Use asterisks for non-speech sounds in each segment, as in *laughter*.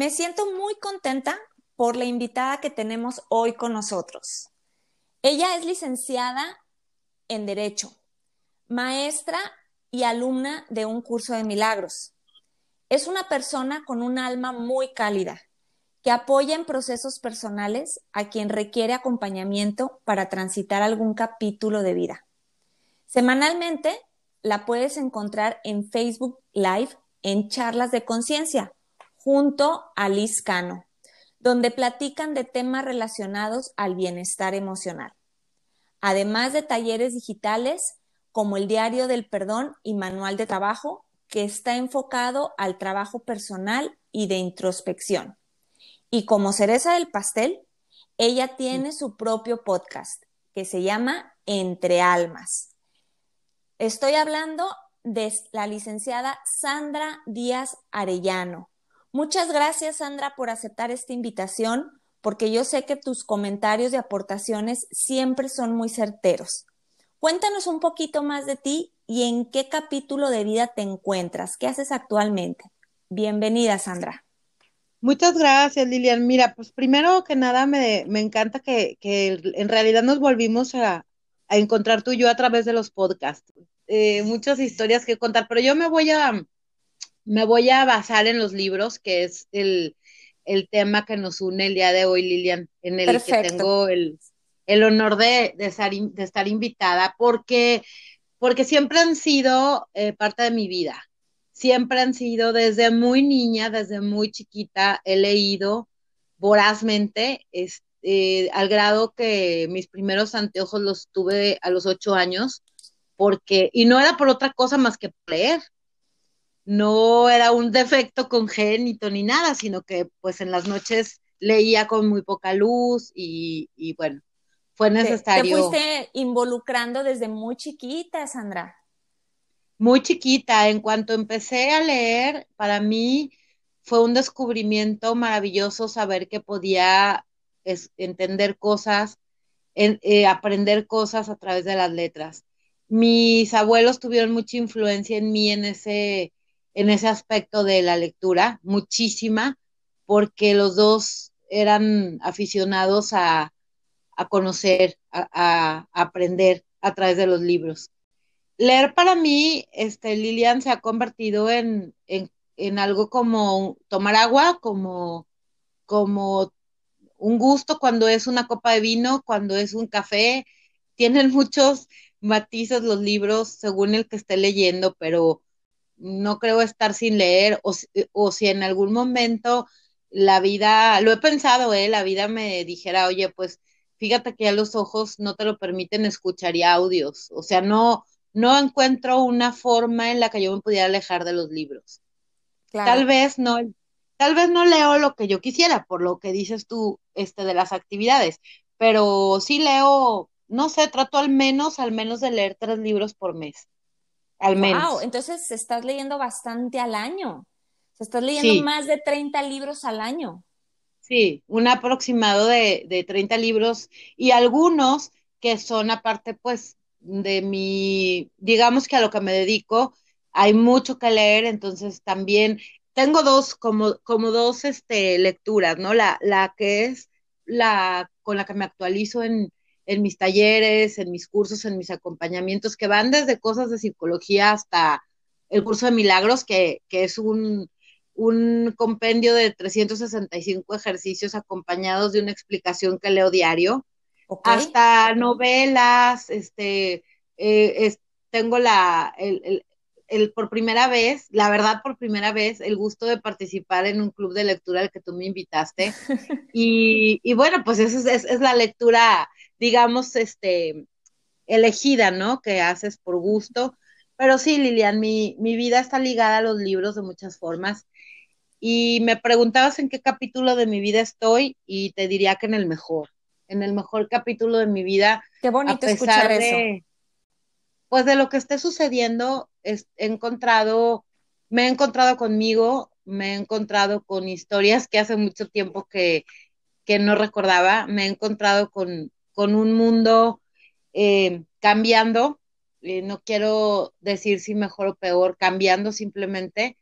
Me siento muy contenta por la invitada que tenemos hoy con nosotros. Ella es licenciada en Derecho, maestra y alumna de un curso de milagros. Es una persona con un alma muy cálida, que apoya en procesos personales a quien requiere acompañamiento para transitar algún capítulo de vida. Semanalmente la puedes encontrar en Facebook Live en Charlas de Conciencia junto a Liz Cano, donde platican de temas relacionados al bienestar emocional, además de talleres digitales como el Diario del Perdón y Manual de Trabajo, que está enfocado al trabajo personal y de introspección. Y como cereza del pastel, ella tiene su propio podcast que se llama Entre Almas. Estoy hablando de la licenciada Sandra Díaz Arellano, Muchas gracias, Sandra, por aceptar esta invitación, porque yo sé que tus comentarios y aportaciones siempre son muy certeros. Cuéntanos un poquito más de ti y en qué capítulo de vida te encuentras, qué haces actualmente. Bienvenida, Sandra. Muchas gracias, Lilian. Mira, pues primero que nada me, encanta que, en realidad nos volvimos a, encontrar tú y yo a través de los podcasts. Eh, muchas historias que contar, pero yo me voy a, me voy a basar en los libros, que es el, tema que nos une el día de hoy, Lilian, en el que tengo el, honor de, estar, de, estar, invitada, porque, porque siempre han sido eh, parte de mi vida. Siempre han sido desde muy niña, desde muy chiquita, he leído vorazmente, este, al grado que mis primeros anteojos los tuve a los ocho años, porque, y no era por otra cosa más que leer no era un defecto congénito ni nada, sino que pues en las noches leía con muy poca luz y, bueno, fue necesario. Te, fuiste involucrando desde muy chiquita, Sandra. Muy chiquita, en cuanto empecé a leer, para mí fue un descubrimiento maravilloso saber que podía entender cosas, eh, aprender cosas a través de las letras. Mis abuelos tuvieron mucha influencia en mí en ese, en ese aspecto de la lectura, muchísima, porque los dos eran aficionados a, conocer, a, aprender a través de los libros. Leer para mí, este, Lilian, se ha convertido en, en, algo como tomar agua, como, como un gusto cuando es una copa de vino, cuando es un café. Tienen muchos matices los libros según el que esté leyendo, pero no creo estar sin leer o, si en algún momento la vida, lo he pensado, ¿eh? la vida me dijera, oye, pues fíjate que ya los ojos no te lo permiten escuchar y audios, o sea, no, no encuentro una forma en la que yo me pudiera alejar de los libros. Tal vez no, tal vez no leo lo que yo quisiera, por lo que dices tú, este, de las actividades, pero sí leo, no sé, trato al menos, al menos de leer tres libros por mes al menos. Wow, entonces estás leyendo bastante al año. estás leyendo más de 30 libros al año. Sí, un aproximado de, de 30 libros y algunos que son aparte, pues, de mi, digamos que a lo que me dedico, hay mucho que leer, entonces también tengo dos, como, como dos este, lecturas, ¿no? La, la que es la con la que me actualizo en, en mis talleres, en mis cursos, en mis acompañamientos, que van desde cosas de psicología hasta el curso de milagros, que, es un, compendio de 365 ejercicios acompañados de una explicación que leo diario, hasta novelas, este, eh, tengo la, el, el, por primera vez, la verdad por primera vez, el gusto de participar en un club de lectura al que tú me invitaste. *laughs* y, y bueno, pues eso es, es, la lectura digamos, este, elegida, ¿no? Que haces por gusto. Pero sí, Lilian, mi, mi vida está ligada a los libros de muchas formas. Y me preguntabas en qué capítulo de mi vida estoy y te diría que en el mejor, en el mejor capítulo de mi vida. Qué bonito escuchar eso. Pues de lo que esté sucediendo, he encontrado, me he encontrado conmigo, me he encontrado con historias que hace mucho tiempo que, que no recordaba, me he encontrado con, con un mundo eh, cambiando, eh, no quiero decir si mejor o peor, cambiando simplemente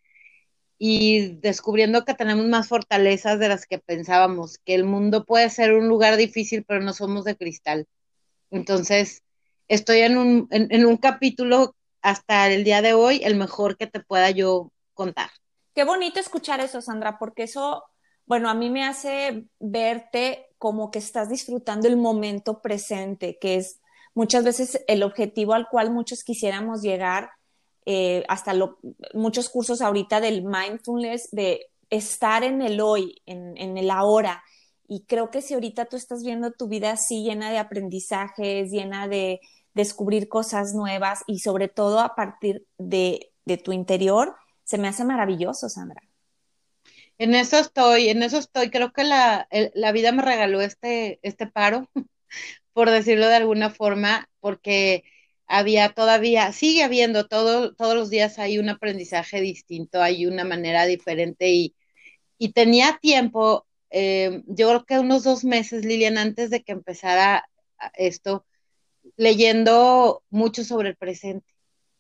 y descubriendo que tenemos más fortalezas de las que pensábamos, que el mundo puede ser un lugar difícil, pero no somos de cristal. Entonces, estoy en un, en, un capítulo hasta el día de hoy, el mejor que te pueda yo contar. Qué bonito escuchar eso, Sandra, porque eso, bueno, a mí me hace verte como que estás disfrutando el momento presente, que es muchas veces el objetivo al cual muchos quisiéramos llegar, eh, hasta muchos cursos ahorita del mindfulness, de estar en el hoy, en, el ahora. Y creo que si ahorita tú estás viendo tu vida así llena de aprendizajes, llena de descubrir cosas nuevas y sobre todo a partir de tu interior, se me hace maravilloso, Sandra. En eso estoy, en eso estoy. Creo que la, la vida me regaló este, este paro, *laughs* por decirlo de alguna forma, porque había todavía, sigue habiendo, todo, todos los días hay un aprendizaje distinto, hay una manera diferente y, y tenía tiempo, eh, yo creo que unos dos meses, Lilian, antes de que empezara esto, leyendo mucho sobre el presente,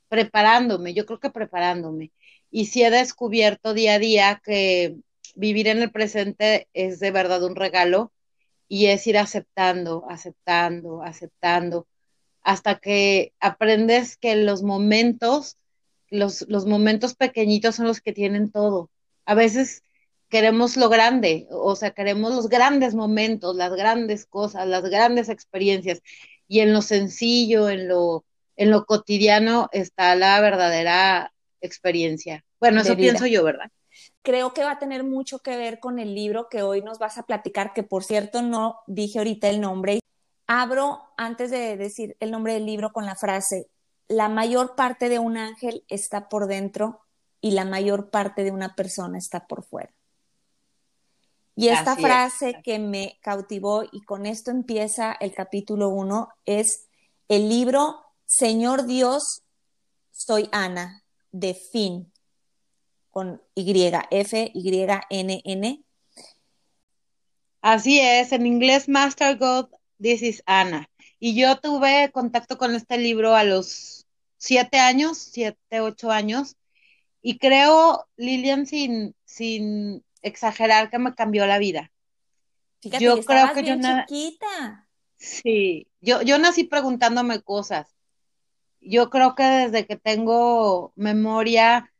preparándome, yo creo que preparándome. Y sí he descubierto día a día que vivir en el presente es de verdad un regalo y es ir aceptando, aceptando, aceptando hasta que aprendes que los momentos, los, los momentos pequeñitos son los que tienen todo. A veces queremos lo grande, o sea, queremos los grandes momentos, las grandes cosas, las grandes experiencias. Y en lo sencillo, en lo, en lo cotidiano está la verdadera experiencia. Bueno, eso pienso yo, ¿verdad? Creo que va a tener mucho que ver con el libro que hoy nos vas a platicar, que por cierto no dije ahorita el nombre. Abro, antes de decir el nombre del libro, con la frase, la mayor parte de un ángel está por dentro y la mayor parte de una persona está por fuera. Y esta frase que me cautivó y con esto empieza el capítulo 1 es el libro Señor Dios, soy Ana, de Fin, con Y, F, Y, N, N. Así es, en inglés Master God This is Anna. Y yo tuve contacto con este libro a los siete años, siete, ocho años, y creo, Lilian, sin, sin exagerar, que me cambió la vida. Fíjate, yo creo que yo chiquita. Sí, yo, yo nací preguntándome cosas. Yo creo que desde que tengo memoria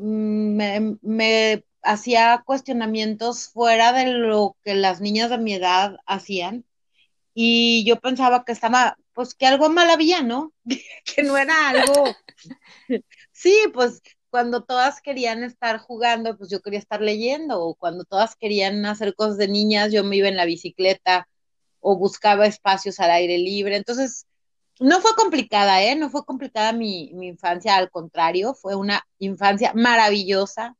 me, me hacía cuestionamientos fuera de lo que las niñas de mi edad hacían y yo pensaba que estaba, pues que algo mal había, ¿no? *laughs* que no era algo. *laughs* sí, pues cuando todas querían estar jugando, pues yo quería estar leyendo, o cuando todas querían hacer cosas de niñas, yo me iba en la bicicleta o buscaba espacios al aire libre. Entonces, no fue complicada, ¿eh? No fue complicada mi, mi infancia, al contrario, fue una infancia maravillosa,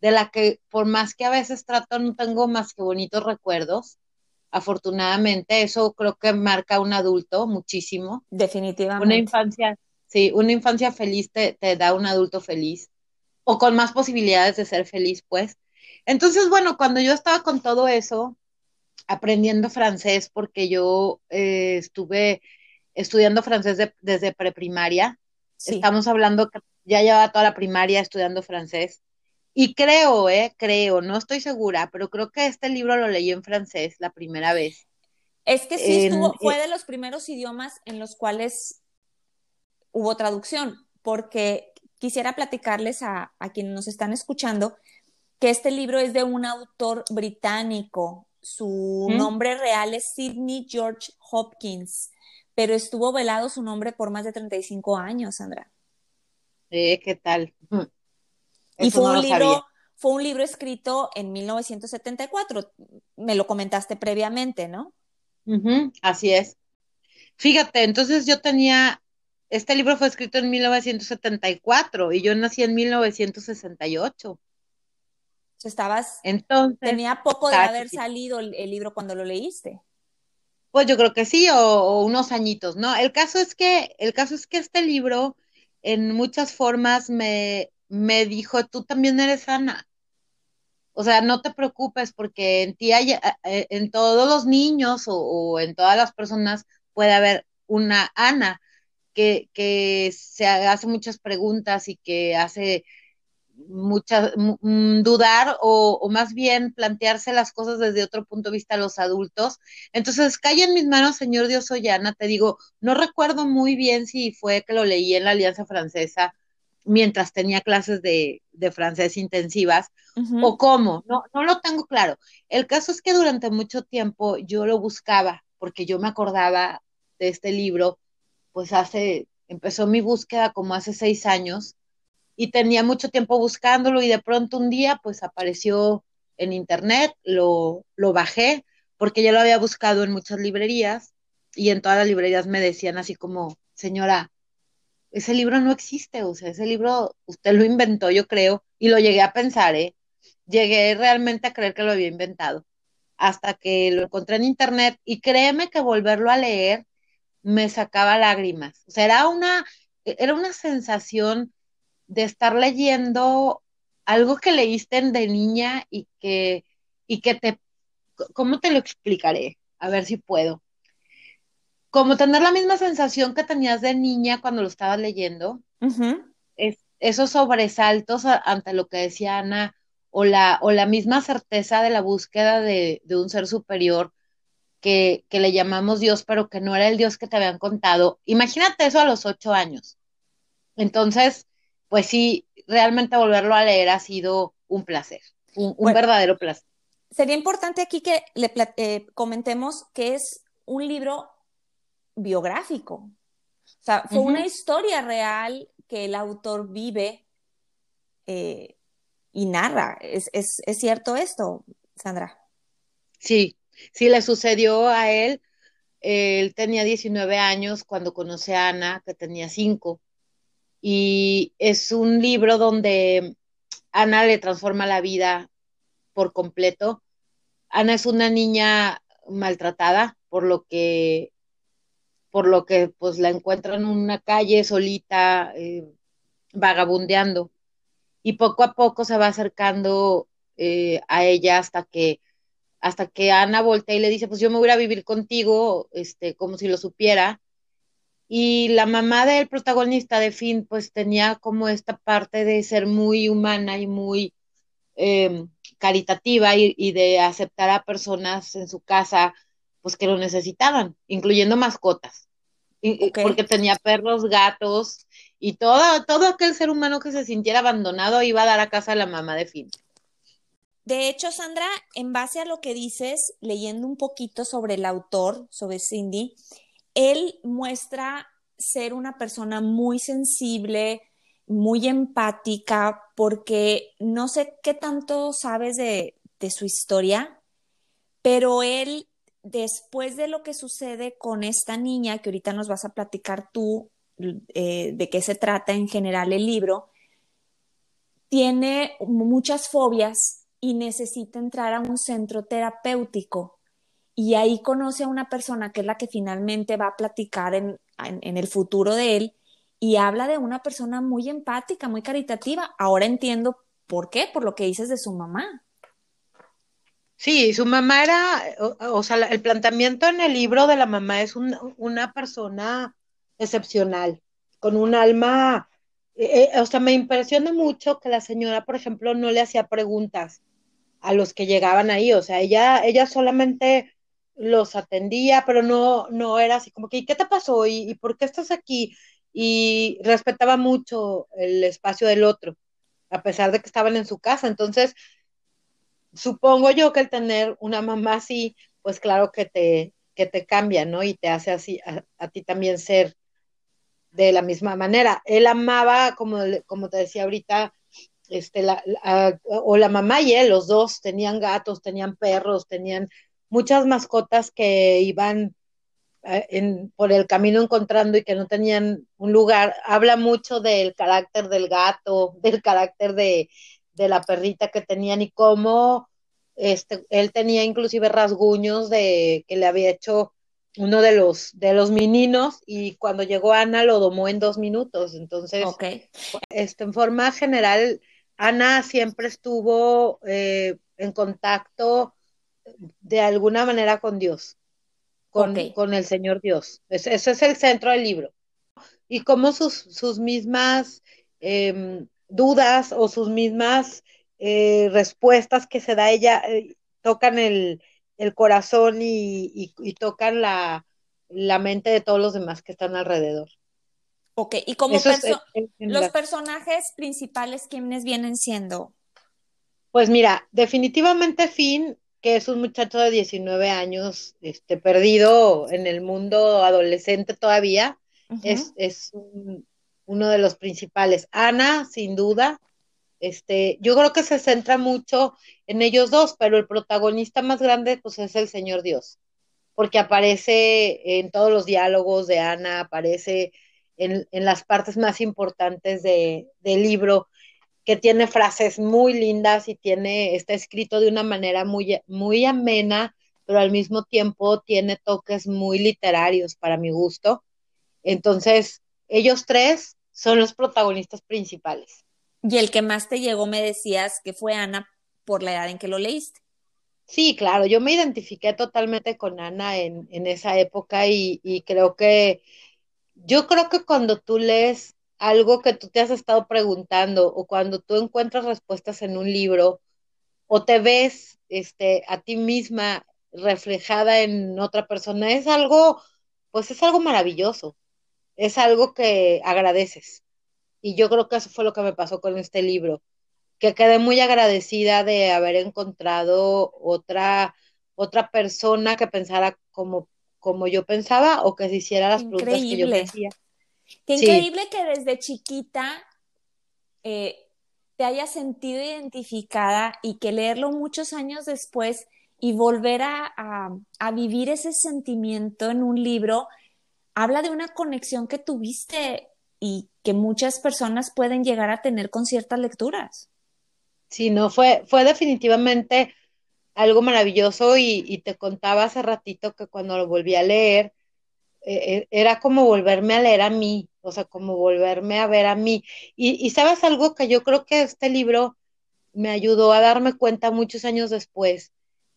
de la que por más que a veces trato, no tengo más que bonitos recuerdos afortunadamente, eso creo que marca a un adulto muchísimo. Definitivamente. Una infancia, sí, una infancia feliz te, da un adulto feliz o con más posibilidades de ser feliz, pues. Entonces, bueno, cuando yo estaba con todo eso, aprendiendo francés, porque yo eh, estuve estudiando francés desde preprimaria, estamos hablando que ya llevaba toda la primaria estudiando francés, y creo, eh, creo, no estoy segura, pero creo que este libro lo leí en francés la primera vez. Es que sí estuvo, fue de los primeros idiomas en los cuales hubo traducción, porque quisiera platicarles a, a quienes nos están escuchando que este libro es de un autor británico. Su nombre real es Sidney George Hopkins, pero estuvo velado su nombre por más de 35 años, Sandra. Eh, ¿Qué tal? y fue un libro, fue un libro escrito en 1974. Me lo comentaste previamente, ¿no? así es. Fíjate, entonces yo tenía, este libro fue escrito en 1974 y yo nací en 1968. estabas, Entonces, tenía poco de haber salido el, libro cuando lo leíste. Pues yo creo que sí, o, unos añitos, ¿no? El caso es que, el caso es que este libro, en muchas formas, me, me dijo, tú también eres Ana. O sea, no te preocupes porque en ti hay, eh, en todos los niños o, en todas las personas puede haber una Ana que, que se hace muchas preguntas y que hace muchas dudar o, más bien plantearse las cosas desde otro punto de vista a los adultos. Entonces, cae en mis manos, Señor Dios Ollana, te digo, no recuerdo muy bien si fue que lo leí en la Alianza Francesa mientras tenía clases de, francés intensivas o cómo, no, no lo tengo claro. El caso es que durante mucho tiempo yo lo buscaba porque yo me acordaba de este libro, pues hace, empezó mi búsqueda como hace seis años y tenía mucho tiempo buscándolo y de pronto un día pues apareció en internet, lo, lo bajé porque ya lo había buscado en muchas librerías y en todas las librerías me decían así como, señora, ese libro no existe, o sea, ese libro usted lo inventó, yo creo, y lo llegué a pensar, ¿eh? Llegué realmente a creer que lo había inventado, hasta que lo encontré en internet y créeme que volverlo a leer me sacaba lágrimas, o sea, era una, era una sensación de estar leyendo algo que leíste de niña y que, y que te, ¿cómo te lo explicaré? A ver si puedo como tener la misma sensación que tenías de niña cuando lo estabas leyendo, es, esos sobresaltos ante lo que decía Ana, o la, o la misma certeza de la búsqueda de, un ser superior que, que, le llamamos Dios, pero que no era el Dios que te habían contado. Imagínate eso a los ocho años. Entonces, pues sí, realmente volverlo a leer ha sido un placer, un, verdadero placer. Sería importante aquí que le eh, comentemos que es un libro biográfico. O sea, fue una historia real que el autor vive eh, y narra. ¿Es, cierto esto, Sandra? Sí, sí le sucedió a él. Él tenía 19 años cuando conoce a Ana, que tenía 5. Y es un libro donde Ana le transforma la vida por completo. Ana es una niña maltratada, por lo que por lo que pues la encuentran en una calle solita, eh, vagabundeando. Y poco a poco se va acercando eh, a ella hasta que, hasta que Ana voltea y le dice, pues yo me voy a vivir contigo, este, como si lo supiera. Y la mamá del protagonista de Finn, pues tenía como esta parte de ser muy humana y muy em, caritativa y, y, de aceptar a personas en su casa, pues que lo necesitaban, incluyendo mascotas, porque tenía perros, gatos y todo, todo aquel ser humano que se sintiera abandonado iba a dar a casa a la mamá de Finn. De hecho, Sandra, en base a lo que dices, leyendo un poquito sobre el autor, sobre Cindy, él muestra ser una persona muy sensible, muy empática, porque no sé qué tanto sabes de, su historia, pero él después de lo que sucede con esta niña, que ahorita nos vas a platicar tú eh, de qué se trata en general el libro, tiene muchas fobias y necesita entrar a un centro terapéutico. Y ahí conoce a una persona que es la que finalmente va a platicar en, en el futuro de él y habla de una persona muy empática, muy caritativa. Ahora entiendo por qué, por lo que dices de su mamá. Sí, su mamá era, o, sea, el planteamiento en el libro de la mamá es una persona excepcional, con un alma, eh, eh, o sea, me impresiona mucho que la señora, por ejemplo, no le hacía preguntas a los que llegaban ahí, o sea, ella, ella solamente los atendía, pero no, no era así como que, ¿qué te pasó? ¿Y, ¿Y por qué estás aquí? Y respetaba mucho el espacio del otro, a pesar de que estaban en su casa. Entonces, supongo yo que el tener una mamá así, pues claro que te, que te cambia, ¿no? Y te hace así a, ti también ser de la misma manera. Él amaba, como, como te decía ahorita, este, la, o la mamá y él, los dos tenían gatos, tenían perros, tenían muchas mascotas que iban eh, en, por el camino encontrando y que no tenían un lugar. Habla mucho del carácter del gato, *laughs* del carácter de, de la perrita que tenían y cómo este, él tenía inclusive rasguños de que le había hecho uno de los, de los meninos y cuando llegó Ana lo domó en dos minutos. Entonces, este, en forma general, Ana siempre estuvo eh, en contacto de alguna manera con Dios, con, con el Señor Dios. ese es el centro del libro. Y cómo sus, sus mismas em, dudas o sus mismas eh, respuestas que se da ella eh, tocan el, corazón y, tocan la, mente de todos los demás que están alrededor. Ok, y como los personajes principales, ¿quiénes vienen siendo? Pues mira, definitivamente Finn, que es un muchacho de 19 años, este, perdido en el mundo adolescente todavía, es, es uno de los principales. Ana, sin duda, este, yo creo que se centra mucho en ellos dos, pero el protagonista más grande pues es el Señor Dios, porque aparece en todos los diálogos de Ana, aparece en, las partes más importantes del libro, que tiene frases muy lindas y tiene, está escrito de una manera muy, muy amena, pero al mismo tiempo tiene toques muy literarios para mi gusto. Entonces, ellos tres son los protagonistas principales. Y el que más te llegó, me decías que fue Ana por la edad en que lo leíste. Sí, claro, yo me identifiqué totalmente con Ana en, esa época y, creo que, yo creo que cuando tú lees algo que tú te has estado preguntando o cuando tú encuentras respuestas en un libro o te ves este, a ti misma reflejada en otra persona, es algo, pues es algo maravilloso, es algo que agradeces. Y yo creo que eso fue lo que me pasó con este libro, que quedé muy agradecida de haber encontrado otra, otra persona que pensara como, como yo pensaba o que se hiciera las preguntas que yo decía. Qué increíble que desde chiquita eh, te hayas sentido identificada y que leerlo muchos años después y volver a, a, vivir ese sentimiento en un libro, habla de una conexión que tuviste y que muchas personas pueden llegar a tener con ciertas lecturas. Sí, no, fue, fue definitivamente algo maravilloso y, te contaba hace ratito que cuando lo volví a leer, eh, eh, era como volverme a leer a mí, o sea, como volverme a ver a mí. Y, y sabes algo que yo creo que este libro me ayudó a darme cuenta muchos años después,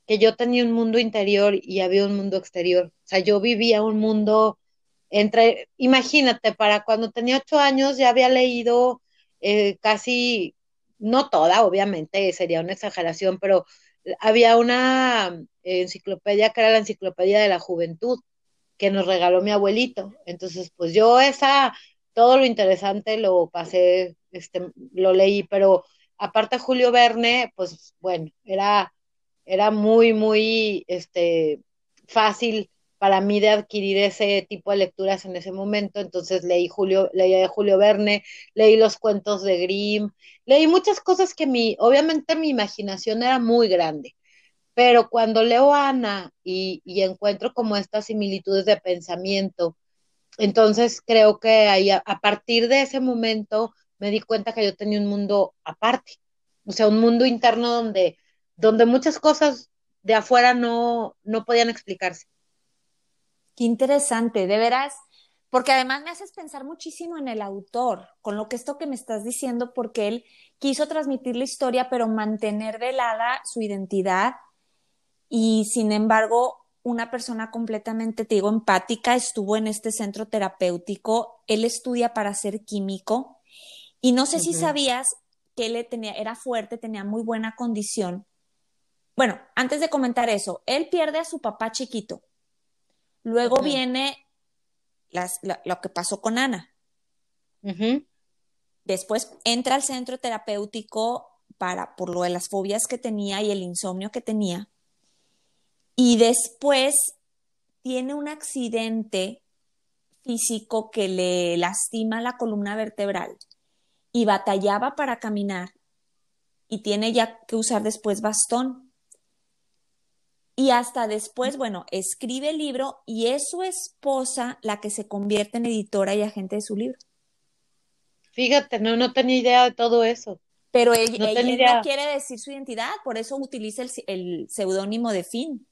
que yo tenía un mundo interior y había un mundo exterior. O sea, yo vivía un mundo entre, imagínate, para cuando tenía ocho años ya había leído eh, casi, no toda, obviamente, sería una exageración, pero había una enciclopedia que era la enciclopedia de la juventud que nos regaló mi abuelito. Entonces, pues yo esa, todo lo interesante lo pasé, este, lo leí, pero aparte Julio Verne, pues bueno, era, era muy, muy, este, fácil para mí de adquirir ese tipo de lecturas en ese momento. Entonces leí Julio, leí a Julio Verne, leí los cuentos de Grimm, leí muchas cosas que mi, obviamente mi imaginación era muy grande. Pero cuando leo a Ana y, encuentro como estas similitudes de pensamiento, entonces creo que ahí a, partir de ese momento me di cuenta que yo tenía un mundo aparte, o sea, un mundo interno donde, donde muchas cosas de afuera no, no podían explicarse. Qué interesante, de veras, porque además me haces pensar muchísimo en el autor, con lo que esto que me estás diciendo, porque él quiso transmitir la historia, pero mantener velada su identidad y sin embargo una persona completamente, te digo, empática, estuvo en este centro terapéutico, él estudia para ser químico y no sé si sabías que él tenía, era fuerte, tenía muy buena condición. Bueno, antes de comentar eso, él pierde a su papá chiquito, Luego viene lo, que pasó con Ana. Después entra al centro terapéutico para, por lo de las fobias que tenía y el insomnio que tenía. Y después tiene un accidente físico que le lastima la columna vertebral y batallaba para caminar y tiene ya que usar después bastón. Y hasta después, bueno, escribe el libro y es su esposa la que se convierte en editora y agente de su libro. Fíjate, no, no tenía idea de todo eso. Pero él no, no, quiere decir su identidad, por eso utiliza el, el seudónimo de Finn.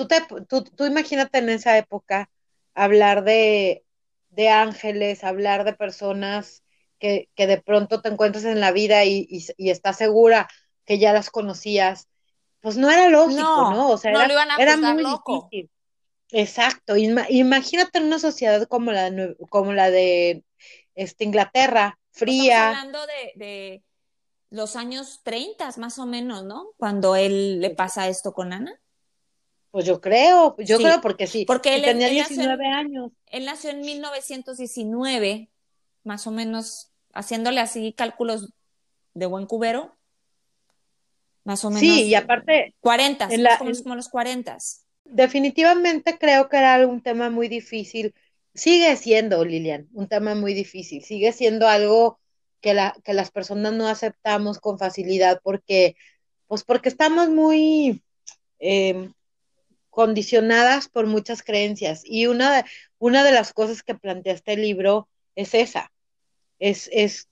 Tú, te, tú, tú, imagínate en esa época hablar de, de ángeles, hablar de personas que, que, de pronto te encuentras en la vida y, y, y, estás segura que ya las conocías, pues no era lógico, ¿no? O sea, era, era muy difícil. Exacto, imagínate en una sociedad como la, como la de este, Inglaterra, fría. Estamos hablando de, de, los años 30 más o menos, ¿no? Cuando él le pasa esto con Ana. Pues yo creo, yo creo porque sí. Porque él tenía 19 años. Él nació en 1919, más o menos, haciéndole así cálculos de buen cubero. Más o menos. Sí, y aparte. 40, en la, como, como los 40 definitivamente creo que era un tema muy difícil. Sigue siendo, Lilian, un tema muy difícil. Sigue siendo algo que, la, que las personas no aceptamos con facilidad porque, pues porque estamos muy eh, condicionadas por muchas creencias. Y una de, una de las cosas que plantea este libro es esa. Es, es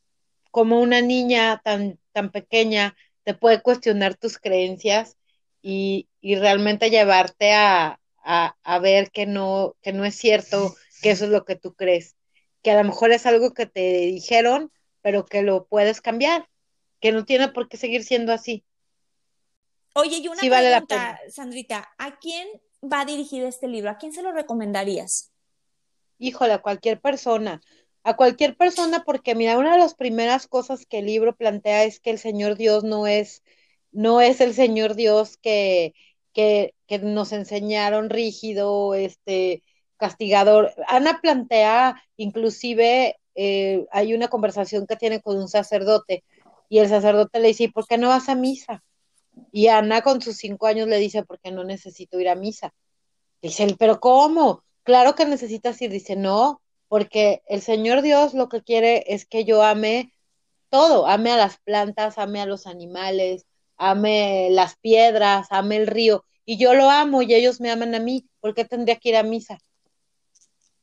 como una niña tan, tan pequeña te puede cuestionar tus creencias y, y realmente llevarte a, a, a, ver que no, que no es cierto, que eso es lo que tú crees, que a lo mejor es algo que te dijeron, pero que lo puedes cambiar, que no tiene por qué seguir siendo así. Oye, y una sí pregunta, Sandrita, ¿a quién va dirigido este libro? ¿A quién se lo recomendarías? Híjole, a cualquier persona, a cualquier persona, porque mira, una de las primeras cosas que el libro plantea es que el Señor Dios no es no es el Señor Dios que, que, que nos enseñaron rígido, este, castigador. Ana plantea, inclusive, eh, hay una conversación que tiene con un sacerdote y el sacerdote le dice, ¿por qué no vas a misa? Y Ana con sus cinco años le dice, porque no necesito ir a misa. Dice él, pero ¿cómo? Claro que necesitas ir. Dice, no, porque el Señor Dios lo que quiere es que yo ame todo, ame a las plantas, ame a los animales, ame las piedras, ame el río, y yo lo amo y ellos me aman a mí, ¿por qué tendría que ir a misa?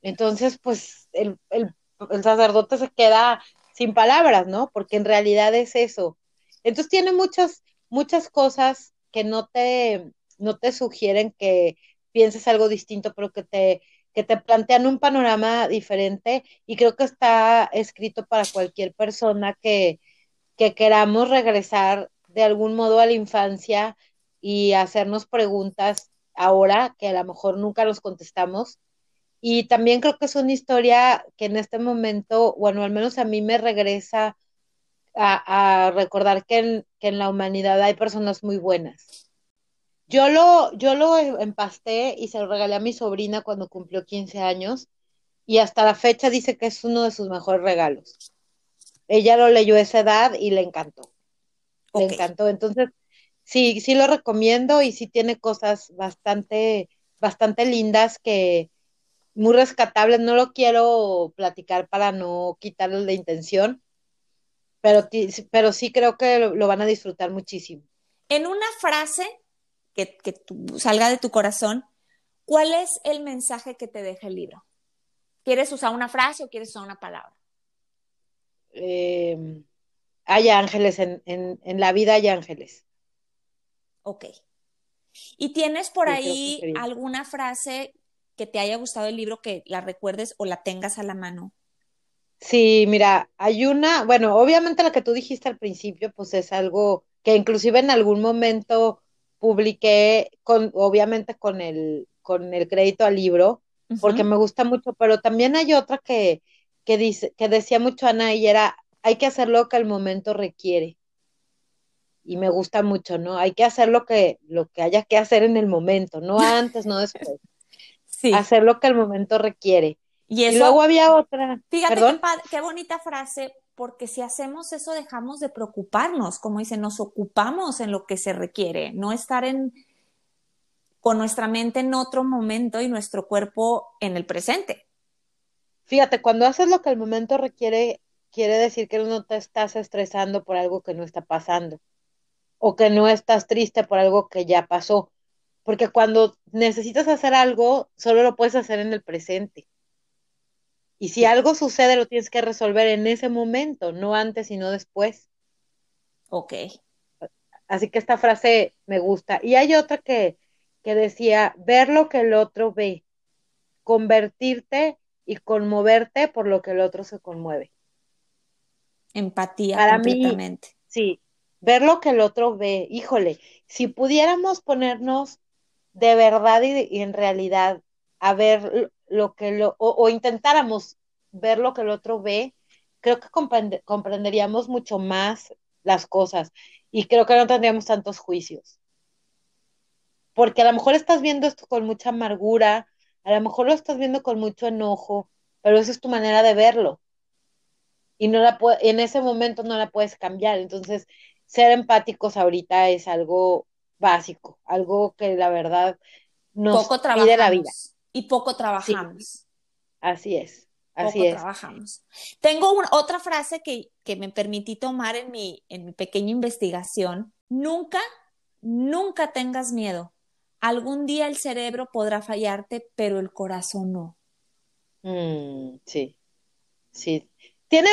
Entonces, pues el, el, el sacerdote se queda sin palabras, ¿no? Porque en realidad es eso. Entonces tiene muchas, muchas cosas que no te, no te sugieren que pienses algo distinto, pero que te, que te plantean un panorama diferente y creo que está escrito para cualquier persona que, que queramos regresar de algún modo a la infancia y hacernos preguntas ahora que a lo mejor nunca nos contestamos. Y también creo que es una historia que en este momento, bueno, al menos a mí me regresa a, a recordar que en, que en, la humanidad hay personas muy buenas. Yo lo, yo lo empasté y se lo regalé a mi sobrina cuando cumplió 15 años y hasta la fecha dice que es uno de sus mejores regalos. Ella lo leyó a esa edad y le encantó. Okay. Le encantó. Entonces, sí, sí lo recomiendo y sí tiene cosas bastante, bastante lindas que muy rescatables. No lo quiero platicar para no quitarle la intención, pero, pero sí creo que lo, lo, van a disfrutar muchísimo. En una frase que, que tu, salga de tu corazón, ¿cuál es el mensaje que te deja el libro? ¿Quieres usar una frase o quieres usar una palabra? Eh, hay ángeles, en, en, en, la vida hay ángeles. Ok. ¿Y tienes por sí, ahí alguna frase que te haya gustado el libro que la recuerdes o la tengas a la mano? Sí, mira, hay una, bueno, obviamente la que tú dijiste al principio, pues es algo que inclusive en algún momento publiqué con, obviamente con el, con el crédito al libro, uh -huh. porque me gusta mucho, pero también hay otra que, que dice, que decía mucho Ana y era hay que hacer lo que el momento requiere. Y me gusta mucho, ¿no? Hay que hacer lo que, lo que haya que hacer en el momento, no antes, no después. *laughs* Sí. Hacer lo que el momento requiere. Y, eso, y luego había otra. Fíjate qué, qué, bonita frase, porque si hacemos eso dejamos de preocuparnos, como dice, nos ocupamos en lo que se requiere, no estar en con nuestra mente en otro momento y nuestro cuerpo en el presente. Fíjate, cuando haces lo que el momento requiere, quiere decir que no te estás estresando por algo que no está pasando o que no estás triste por algo que ya pasó. Porque cuando necesitas hacer algo, solo lo puedes hacer en el presente. Y si algo sucede, lo tienes que resolver en ese momento, no antes y no después. Ok. Así que esta frase me gusta. Y hay otra que, que decía, ver lo que el otro ve, convertirte y conmoverte por lo que el otro se conmueve. Empatía Para completamente. mí, sí, ver lo que el otro ve. Híjole, si pudiéramos ponernos de verdad y, y en realidad a ver lo que lo, o, o, intentáramos ver lo que el otro ve, creo que comprende, comprenderíamos mucho más las cosas y creo que no tendríamos tantos juicios. Porque a lo mejor estás viendo esto con mucha amargura, a lo mejor lo estás viendo con mucho enojo, pero esa es tu manera de verlo. Y no la en ese momento no la puedes cambiar. Entonces, ser empáticos ahorita es algo básico, algo que la verdad nos poco pide la vida. Y poco trabajamos. Sí, así es. Así poco es. trabajamos. Tengo una, otra frase que, que me permití tomar en mi, en mi pequeña investigación. Nunca, nunca tengas miedo. Algún día el cerebro podrá fallarte, pero el corazón no. Mm, sí, sí. Tiene,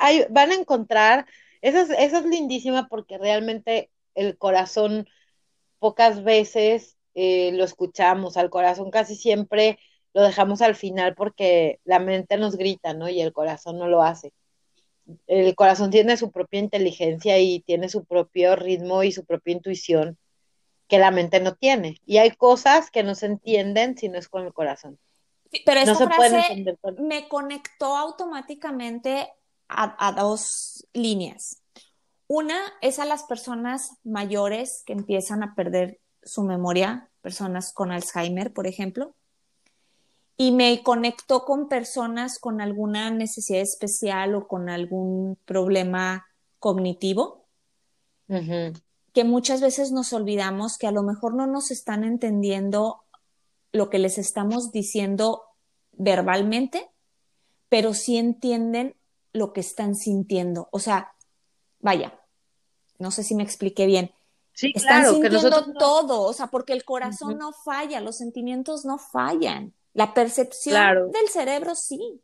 hay, van a encontrar, esa es, esa es lindísima porque realmente el corazón pocas veces eh, lo escuchamos, al corazón casi siempre lo dejamos al final porque la mente nos grita, ¿no? Y el corazón no lo hace. El corazón tiene su propia inteligencia y tiene su propio ritmo y su propia intuición que la mente no tiene. Y hay cosas que no se entienden si no es con el corazón. Pero esta no frase con... me conectó automáticamente a, a dos líneas. Una es a las personas mayores que empiezan a perder su memoria, personas con Alzheimer, por ejemplo, y me conectó con personas con alguna necesidad especial o con algún problema cognitivo, uh -huh. que muchas veces nos olvidamos que a lo mejor no nos están entendiendo lo que les estamos diciendo verbalmente, pero sí entienden lo que están sintiendo. O sea, vaya, no sé si me expliqué bien. Sí, están claro, sintiendo que nosotros... todo, o sea, porque el corazón uh -huh. no falla, los sentimientos no fallan. La percepción Claro. del cerebro sí.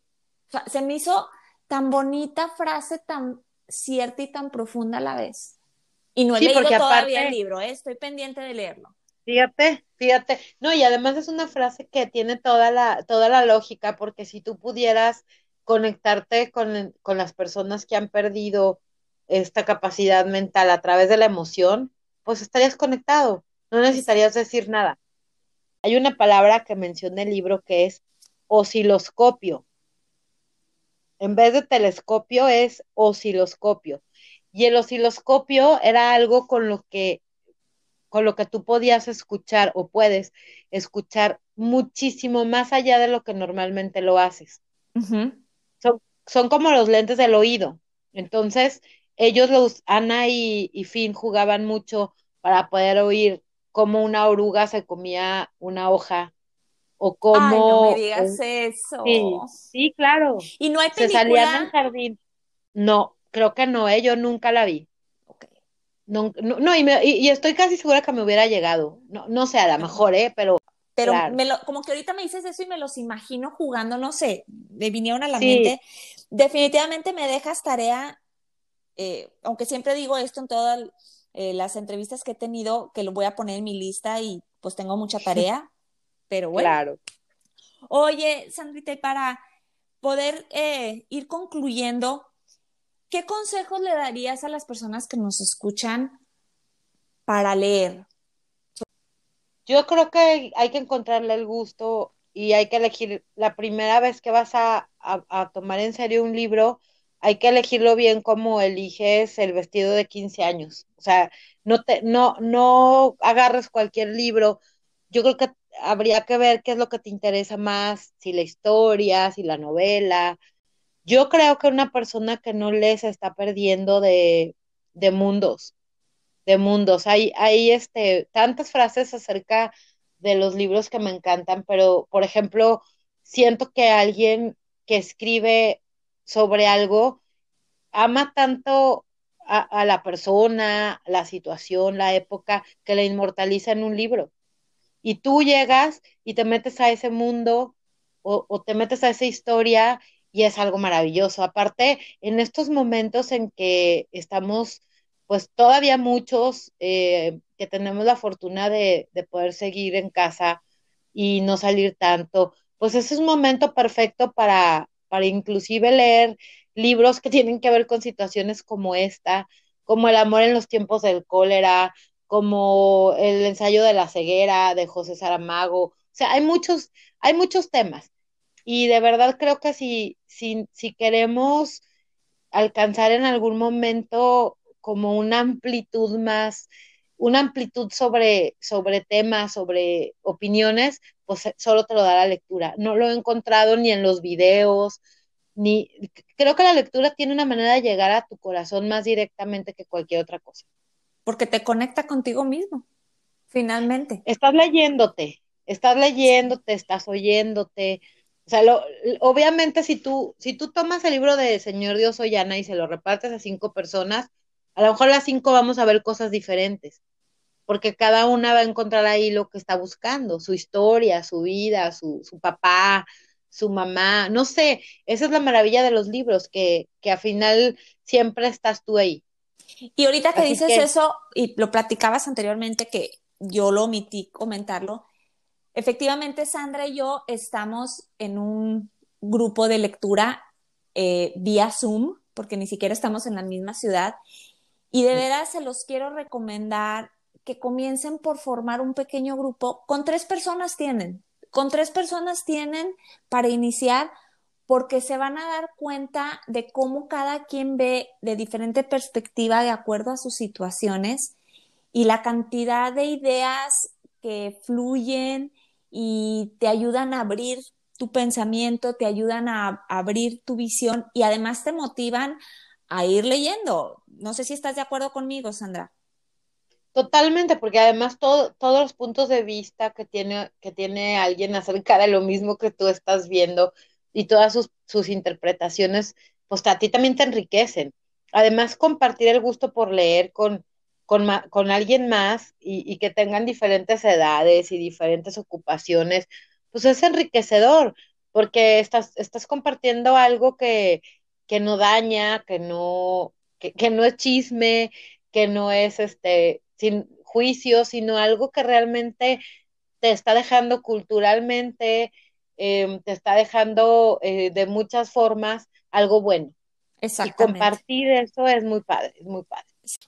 O sea, se me hizo tan bonita frase, tan cierta y tan profunda a la vez. Y no he Sí, leído porque todavía aparte- el libro, ¿eh? estoy pendiente de leerlo. Fíjate, fíjate. No, y además es una frase que tiene toda la, toda la lógica, porque si tú pudieras conectarte con, con las personas que han perdido esta capacidad mental a través de la emoción, pues estarías conectado, no necesitarías decir nada. Hay una palabra que menciona el libro que es osciloscopio. En vez de telescopio es osciloscopio. Y el osciloscopio era algo con lo que con lo que tú podías escuchar o puedes escuchar muchísimo más allá de lo que normalmente lo haces. Son, son como los lentes del oído. Entonces, ellos los, Ana y, y Finn jugaban mucho para poder oír cómo una oruga se comía una hoja o cómo Ay, no me digas eso. Sí, sí, claro. Y no hay Se salían del película. jardín. No, creo que no, ¿eh? yo nunca la vi. Ok. No, no, no, y, me- y- y estoy casi segura que me hubiera llegado. No, no sé, a lo mejor, ¿eh? Pero Pero Claro. me lo, como que ahorita me dices eso y me los imagino jugando, no sé, me vinieron a la Sí. mente. Definitivamente me dejas tarea, eh, aunque siempre digo esto en todas eh, las entrevistas que he tenido, que lo voy a poner en mi lista y pues tengo mucha tarea, *laughs* pero bueno. claro. Oye, Sandrita, y para poder eh, ir concluyendo, ¿qué consejos le darías a las personas que nos escuchan para leer? Yo creo que hay que encontrarle el gusto y hay que elegir la primera vez que vas a, a- a tomar en serio un libro, hay que elegirlo bien como eliges el vestido de 15 años. O sea, no te, no, no agarres cualquier libro. Yo creo que habría que ver qué es lo que te interesa más, si la historia, si la novela. Yo creo que una persona que no lee se está perdiendo de, de mundos de mundos. Hay, hay este, tantas frases acerca de los libros que me encantan, pero por ejemplo, siento que alguien que escribe sobre algo ama tanto a, la persona, la situación, la época, que la inmortaliza en un libro. Y tú llegas y te metes a ese mundo o, o te metes a esa historia y es algo maravilloso. Aparte, en estos momentos en que estamos pues todavía muchos eh, que tenemos la fortuna de, de, poder seguir en casa y no salir tanto, pues ese es un momento perfecto para, para inclusive leer libros que tienen que ver con situaciones como esta, como El amor en los tiempos del cólera, como el ensayo de la ceguera de José Saramago. O sea, hay muchos, hay muchos temas. Y de verdad creo que si, si, si queremos alcanzar en algún momento como una amplitud más, una amplitud sobre, sobre temas, sobre opiniones, pues solo te lo da la lectura. No lo he encontrado ni en los videos, ni creo que la lectura tiene una manera de llegar a tu corazón más directamente que cualquier otra cosa. Porque te conecta contigo mismo, finalmente. Estás leyéndote, estás leyéndote, estás oyéndote. O sea, lo, obviamente si tú, si tú tomas el libro de Señor Dios Ollana y se lo repartes a cinco personas, a lo mejor las cinco vamos a ver cosas diferentes, porque cada una va a encontrar ahí lo que está buscando, su historia, su vida, su, su papá, su mamá, no sé, esa es la maravilla de los libros, que, que al final siempre estás tú ahí. Y ahorita que dices eso, y lo platicabas anteriormente, que yo lo omití comentarlo, efectivamente Sandra y yo estamos en un grupo de lectura eh, vía Zoom, porque ni siquiera estamos en la misma ciudad, y de veras se los quiero recomendar que comiencen por formar un pequeño grupo, con tres personas tienen, con tres personas tienen para iniciar porque se van a dar cuenta de cómo cada quien ve de diferente perspectiva de acuerdo a sus situaciones y la cantidad de ideas que fluyen y te ayudan a abrir tu pensamiento, te ayudan a abrir tu visión y además te motivan a ir leyendo. No sé si estás de acuerdo conmigo, Sandra. Totalmente, porque además todos los puntos de vista que tiene, que tiene alguien acerca de lo mismo que tú estás viendo y todas sus, sus interpretaciones, pues a ti también te enriquecen. Además, compartir el gusto por leer con, con, con alguien más y, que tengan diferentes edades y diferentes ocupaciones, pues es enriquecedor, porque estás, estás compartiendo algo que, que no daña, que no, que no es chisme, que no es este sin juicio, sino algo que realmente te está dejando culturalmente, eh, te está dejando eh, de muchas formas algo bueno. Exactamente. Y compartir eso es muy padre, es muy padre.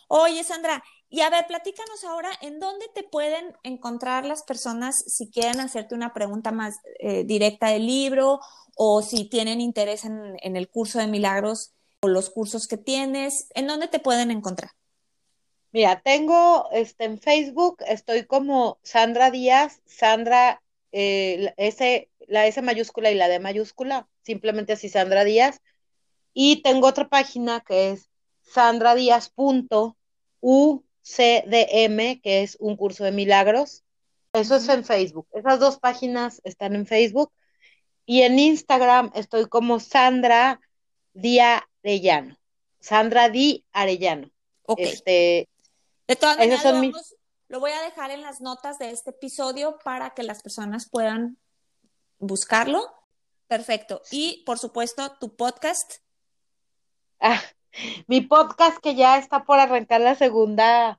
Oye, Sandra, y a ver, platícanos ahora, ¿en dónde te pueden encontrar las personas si quieren hacerte una pregunta más eh, directa del libro o si tienen interés en, en el curso de milagros o los cursos que tienes? ¿En dónde te pueden encontrar? Mira, tengo este, en Facebook, estoy como Sandra Díaz, Sandra, eh, la, S, la S mayúscula y la D mayúscula, simplemente así Sandra Díaz. Y tengo otra página que es sandradíaz.ucdm, que es un curso de milagros. Eso es en Facebook. Esas dos páginas están en Facebook. Y en Instagram estoy como Sandra Díaz Arellano. Sandra Di Arellano. Okay. Este, de todas maneras, lo, vamos, lo voy a dejar en las notas de este episodio para que las personas puedan buscarlo. Perfecto. Y por supuesto, tu podcast. Ah, mi podcast que ya está por arrancar la segunda,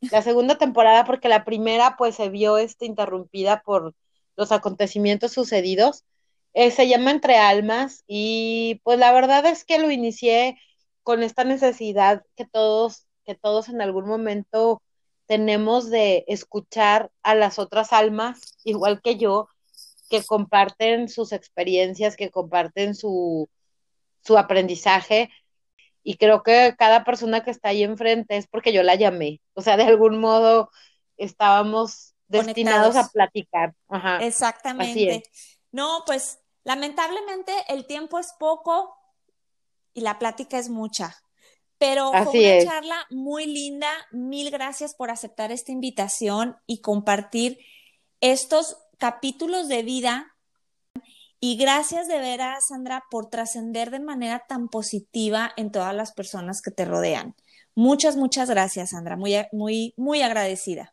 la segunda temporada, porque la primera pues se vio este, interrumpida por los acontecimientos sucedidos. Eh, se llama Entre Almas y pues la verdad es que lo inicié con esta necesidad que todos que todos en algún momento tenemos de escuchar a las otras almas, igual que yo, que comparten sus experiencias, que comparten su, su aprendizaje. Y creo que cada persona que está ahí enfrente es porque yo la llamé. O sea, de algún modo estábamos destinados a platicar. Ajá. Exactamente. No, pues lamentablemente el tiempo es poco y la plática es mucha. Pero fue una charla muy linda. Mil gracias por aceptar esta invitación y compartir estos capítulos de vida. Y gracias de veras, Sandra, por trascender de manera tan positiva en todas las personas que te rodean. Muchas, muchas gracias, Sandra. Muy, muy, muy agradecida.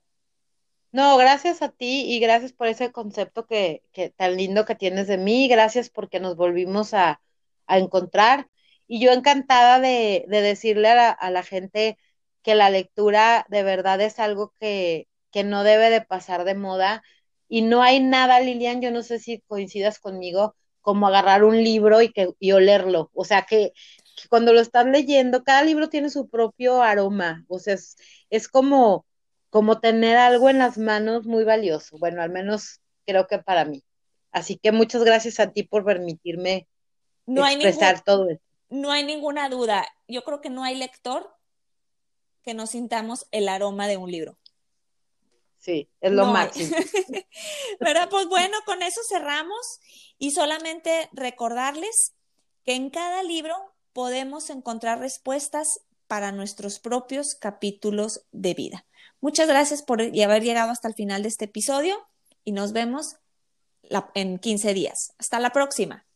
No, gracias a ti y gracias por ese concepto que, que tan lindo que tienes de mí. Gracias porque nos volvimos a, a encontrar y yo encantada de, de decirle a la, a la, gente que la lectura de verdad es algo que, que no debe de pasar de moda. Y no hay nada, Lilian, yo no sé si coincidas conmigo, como agarrar un libro y, que, y olerlo. O sea, que, que cuando lo estás leyendo, cada libro tiene su propio aroma. O sea, es, es como, como tener algo en las manos muy valioso. Bueno, al menos creo que para mí. Así que muchas gracias a ti por permitirme no expresar todo esto. No hay ninguna duda. Yo creo que no hay lector que no sintamos el aroma de un libro. Sí, es lo máximo. *laughs* ¿Verdad? Pues bueno, con eso cerramos y solamente recordarles que en cada libro podemos encontrar respuestas para nuestros propios capítulos de vida. Muchas gracias por haber llegado hasta el final de este episodio y nos vemos en 15 días. Hasta la próxima.